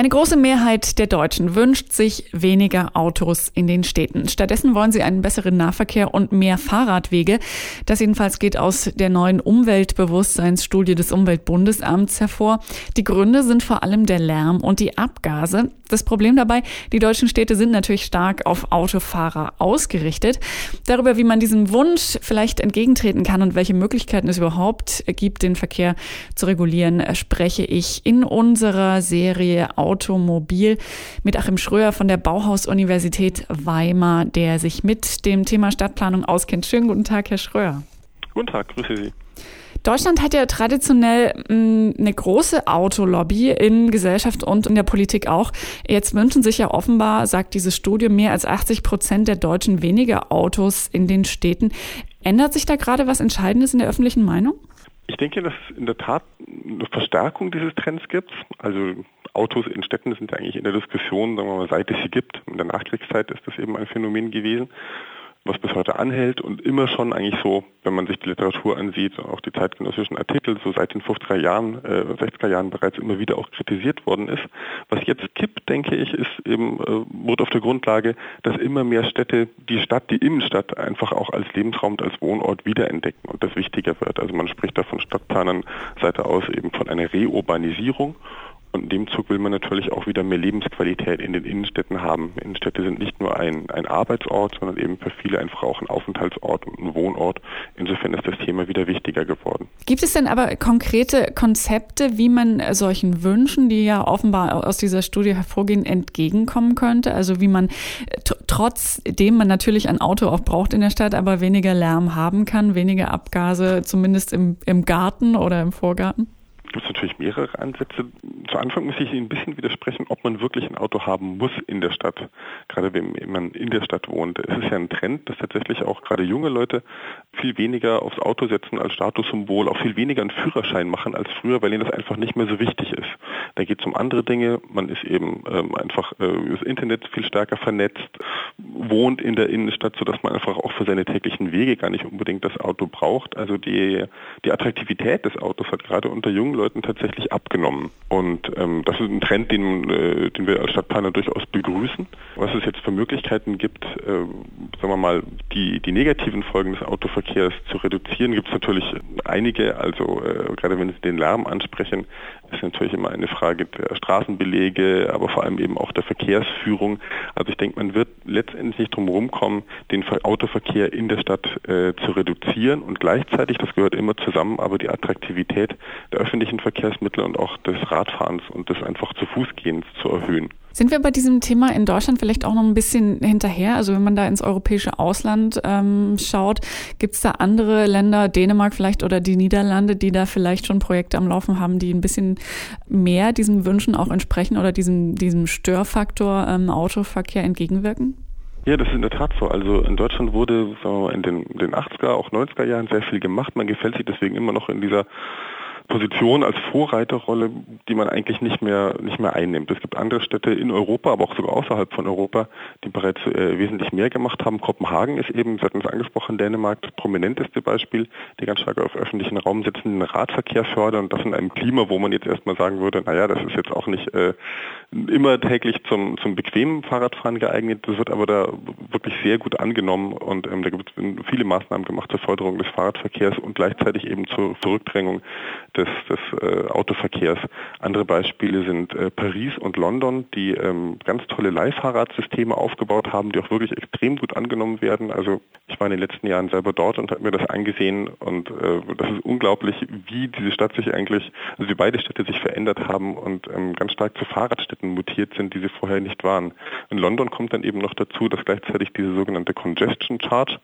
Eine große Mehrheit der Deutschen wünscht sich weniger Autos in den Städten. Stattdessen wollen sie einen besseren Nahverkehr und mehr Fahrradwege. Das jedenfalls geht aus der neuen Umweltbewusstseinsstudie des Umweltbundesamts hervor. Die Gründe sind vor allem der Lärm und die Abgase. Das Problem dabei, die deutschen Städte sind natürlich stark auf Autofahrer ausgerichtet. Darüber, wie man diesem Wunsch vielleicht entgegentreten kann und welche Möglichkeiten es überhaupt gibt, den Verkehr zu regulieren, spreche ich in unserer Serie Automobil mit Achim Schröer von der Bauhaus-Universität Weimar, der sich mit dem Thema Stadtplanung auskennt. Schönen guten Tag, Herr Schröer. Guten Tag, grüße Sie. Deutschland hat ja traditionell mh, eine große Autolobby in Gesellschaft und in der Politik auch. Jetzt wünschen sich ja offenbar, sagt diese Studie, mehr als 80 Prozent der Deutschen weniger Autos in den Städten. Ändert sich da gerade was Entscheidendes in der öffentlichen Meinung? Ich denke, dass es in der Tat eine Verstärkung dieses Trends gibt. Also Autos in Städten sind ja eigentlich in der Diskussion, sagen wir mal, seit es sie gibt. In der Nachkriegszeit ist das eben ein Phänomen gewesen was bis heute anhält und immer schon eigentlich so, wenn man sich die Literatur ansieht, auch die zeitgenössischen Artikel, so seit den 50er Jahren, äh, 60er Jahren bereits immer wieder auch kritisiert worden ist. Was jetzt kippt, denke ich, ist eben, äh, wurde auf der Grundlage, dass immer mehr Städte die Stadt, die Innenstadt einfach auch als Lebensraum und als Wohnort wiederentdecken und das wichtiger wird. Also man spricht da von Stadtplanern Seite aus eben von einer Reurbanisierung und in dem Zug will man natürlich auch wieder mehr Lebensqualität in den Innenstädten haben. Innenstädte sind nicht nur ein, ein Arbeitsort, sondern eben für viele einfach auch ein Aufenthaltsort und ein Wohnort. Insofern ist das Thema wieder wichtiger geworden. Gibt es denn aber konkrete Konzepte, wie man solchen Wünschen, die ja offenbar aus dieser Studie hervorgehen, entgegenkommen könnte? Also wie man trotzdem man natürlich ein Auto auch braucht in der Stadt, aber weniger Lärm haben kann, weniger Abgase, zumindest im, im Garten oder im Vorgarten? Gibt es natürlich mehrere Ansätze. Zu Anfang muss ich Ihnen ein bisschen widersprechen, ob man wirklich ein Auto haben muss in der Stadt, gerade wenn man in der Stadt wohnt. Es ist ja ein Trend, dass tatsächlich auch gerade junge Leute viel weniger aufs Auto setzen als Statussymbol, auch viel weniger einen Führerschein machen als früher, weil ihnen das einfach nicht mehr so wichtig ist. Da geht es um andere Dinge. Man ist eben ähm, einfach äh, das Internet viel stärker vernetzt, wohnt in der Innenstadt, sodass man einfach auch für seine täglichen Wege gar nicht unbedingt das Auto braucht. Also die, die Attraktivität des Autos hat gerade unter jungen Leuten tatsächlich abgenommen. Und ähm, das ist ein Trend, den, äh, den wir als Stadtplaner durchaus begrüßen. Was es jetzt für Möglichkeiten gibt, äh, sagen wir mal, die, die negativen Folgen des Autoverkehrs zu reduzieren, gibt es natürlich einige. Also äh, gerade wenn Sie den Lärm ansprechen, ist natürlich immer eine Frage der Straßenbelege, aber vor allem eben auch der Verkehrsführung. Also ich denke, man wird letztendlich nicht drum rumkommen, den Autoverkehr in der Stadt äh, zu reduzieren und gleichzeitig, das gehört immer zusammen, aber die Attraktivität der öffentlichen Verkehrsmittel und auch des Radfahrens und des einfach zu Fußgehens zu erhöhen. Sind wir bei diesem Thema in Deutschland vielleicht auch noch ein bisschen hinterher? Also wenn man da ins europäische Ausland ähm, schaut, gibt es da andere Länder, Dänemark vielleicht oder die Niederlande, die da vielleicht schon Projekte am Laufen haben, die ein bisschen mehr diesen Wünschen auch entsprechen oder diesem, diesem Störfaktor ähm, Autoverkehr entgegenwirken? Ja, das ist in der Tat so. Also in Deutschland wurde sagen wir mal, in den, den 80er, auch 90er Jahren sehr viel gemacht. Man gefällt sich deswegen immer noch in dieser Position als Vorreiterrolle, die man eigentlich nicht mehr nicht mehr einnimmt. Es gibt andere Städte in Europa, aber auch sogar außerhalb von Europa, die bereits äh, wesentlich mehr gemacht haben. Kopenhagen ist eben, Sie hatten es angesprochen, Dänemark das prominenteste Beispiel, die ganz stark auf öffentlichen Raum setzen, den Radverkehr fördern und das in einem Klima, wo man jetzt erstmal sagen würde, naja, das ist jetzt auch nicht äh, immer täglich zum, zum bequemen Fahrradfahren geeignet. Das wird aber da wirklich sehr gut angenommen und ähm, da gibt es viele Maßnahmen gemacht zur Förderung des Fahrradverkehrs und gleichzeitig eben zur Zurückdrängung des, des äh, Autoverkehrs. Andere Beispiele sind äh, Paris und London, die ähm, ganz tolle Leihfahrradsysteme aufgebaut haben, die auch wirklich extrem gut angenommen werden. Also ich war in den letzten Jahren selber dort und habe mir das angesehen und äh, das ist unglaublich, wie diese Stadt sich eigentlich, also wie beide Städte sich verändert haben und ähm, ganz stark zu Fahrradstädten mutiert sind, die sie vorher nicht waren. In London kommt dann eben noch dazu, dass gleichzeitig diese sogenannte Congestion Charge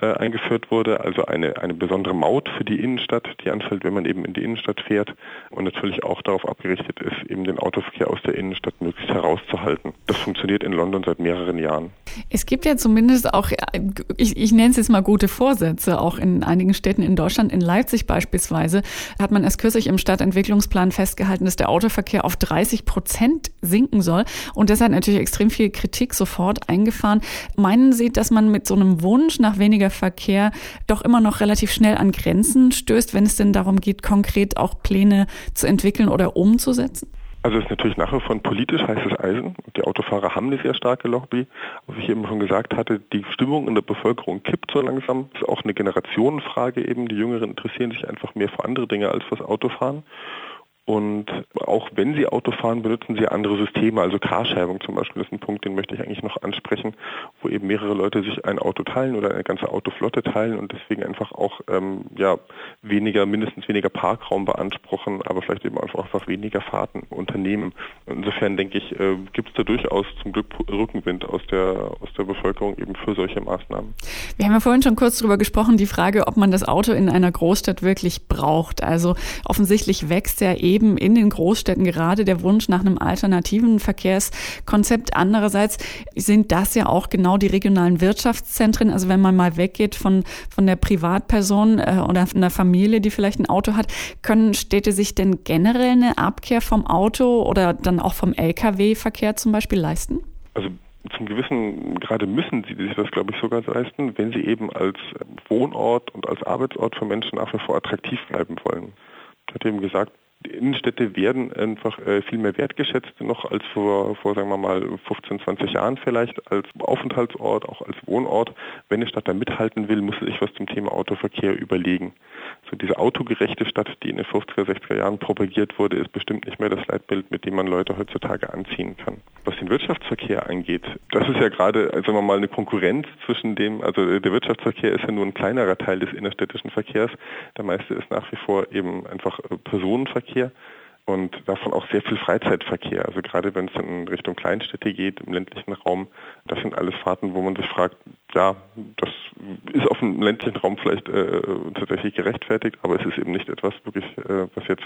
äh, eingeführt wurde, also eine, eine besondere Maut für die Innenstadt, die anfällt, wenn man eben in die Innenstadt fährt und natürlich auch darauf abgerichtet ist, eben den Autoverkehr aus der Innenstadt möglichst herauszuhalten. Das funktioniert in London seit mehreren Jahren. Es gibt ja zumindest auch, ich, ich nenne es jetzt mal gute Vorsätze, auch in einigen Städten in Deutschland, in Leipzig beispielsweise, hat man erst kürzlich im Stadtentwicklungsplan festgehalten, dass der Autoverkehr auf 30 Prozent sinken soll. Und deshalb natürlich extrem viel Kritik sofort eingefahren. Meinen Sie, dass man mit so einem Wunsch nach weniger Verkehr doch immer noch relativ schnell an Grenzen stößt, wenn es denn darum geht, konkret auch Pläne zu entwickeln oder umzusetzen? Also es ist natürlich nach wie vor ein politisch heißes Eisen. Die Autofahrer haben eine sehr starke Lobby. Wie ich eben schon gesagt hatte, die Stimmung in der Bevölkerung kippt so langsam. Es ist auch eine Generationenfrage eben. Die Jüngeren interessieren sich einfach mehr für andere Dinge als fürs Autofahren. Und auch wenn Sie Auto fahren, benutzen Sie andere Systeme. Also Carsharing zum Beispiel ist ein Punkt, den möchte ich eigentlich noch ansprechen, wo eben mehrere Leute sich ein Auto teilen oder eine ganze Autoflotte teilen und deswegen einfach auch ähm, ja, weniger, mindestens weniger Parkraum beanspruchen, aber vielleicht eben einfach, einfach weniger Fahrten unternehmen. Insofern denke ich, äh, gibt es da durchaus zum Glück Rückenwind aus der, aus der Bevölkerung eben für solche Maßnahmen. Wir haben ja vorhin schon kurz darüber gesprochen, die Frage, ob man das Auto in einer Großstadt wirklich braucht. Also offensichtlich wächst ja eben in den Großstädten gerade der Wunsch nach einem alternativen Verkehrskonzept. Andererseits sind das ja auch genau die regionalen Wirtschaftszentren. Also wenn man mal weggeht von, von der Privatperson äh, oder von der Familie, die vielleicht ein Auto hat, können Städte sich denn generell eine Abkehr vom Auto oder dann auch vom Lkw-Verkehr zum Beispiel leisten? Also zum gewissen gerade müssen sie sich das, glaube ich, sogar leisten, wenn sie eben als Wohnort und als Arbeitsort für Menschen nach wie vor attraktiv bleiben wollen. Ich hatte eben gesagt, Innenstädte werden einfach äh, viel mehr wertgeschätzt noch als vor, vor, sagen wir mal, 15, 20 Jahren vielleicht, als Aufenthaltsort, auch als Wohnort. Wenn eine Stadt da mithalten will, muss sich was zum Thema Autoverkehr überlegen. So diese autogerechte Stadt, die in den 50er, 60er Jahren propagiert wurde, ist bestimmt nicht mehr das Leitbild, mit dem man Leute heutzutage anziehen kann. Was den Wirtschaftsverkehr angeht, das ist ja gerade, sagen wir mal, eine Konkurrenz zwischen dem, also der Wirtschaftsverkehr ist ja nur ein kleinerer Teil des innerstädtischen Verkehrs. Der meiste ist nach wie vor eben einfach Personenverkehr und davon auch sehr viel Freizeitverkehr. Also gerade wenn es in Richtung Kleinstädte geht, im ländlichen Raum, das sind alles Fahrten, wo man sich fragt, ja, das ist auf dem ländlichen Raum vielleicht äh, tatsächlich gerechtfertigt, aber es ist eben nicht etwas wirklich, äh, was jetzt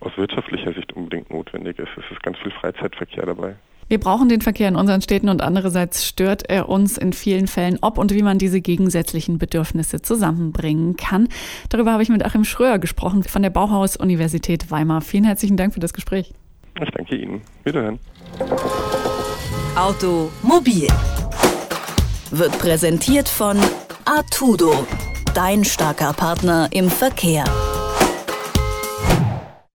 aus wirtschaftlicher Sicht unbedingt notwendig ist. Es ist ganz viel Freizeitverkehr dabei. Wir brauchen den Verkehr in unseren Städten und andererseits stört er uns in vielen Fällen, ob und wie man diese gegensätzlichen Bedürfnisse zusammenbringen kann. Darüber habe ich mit Achim Schröer gesprochen von der Bauhaus-Universität Weimar. Vielen herzlichen Dank für das Gespräch. Ich danke Ihnen. Wiederhören. Automobil wird präsentiert von Artudo, dein starker Partner im Verkehr.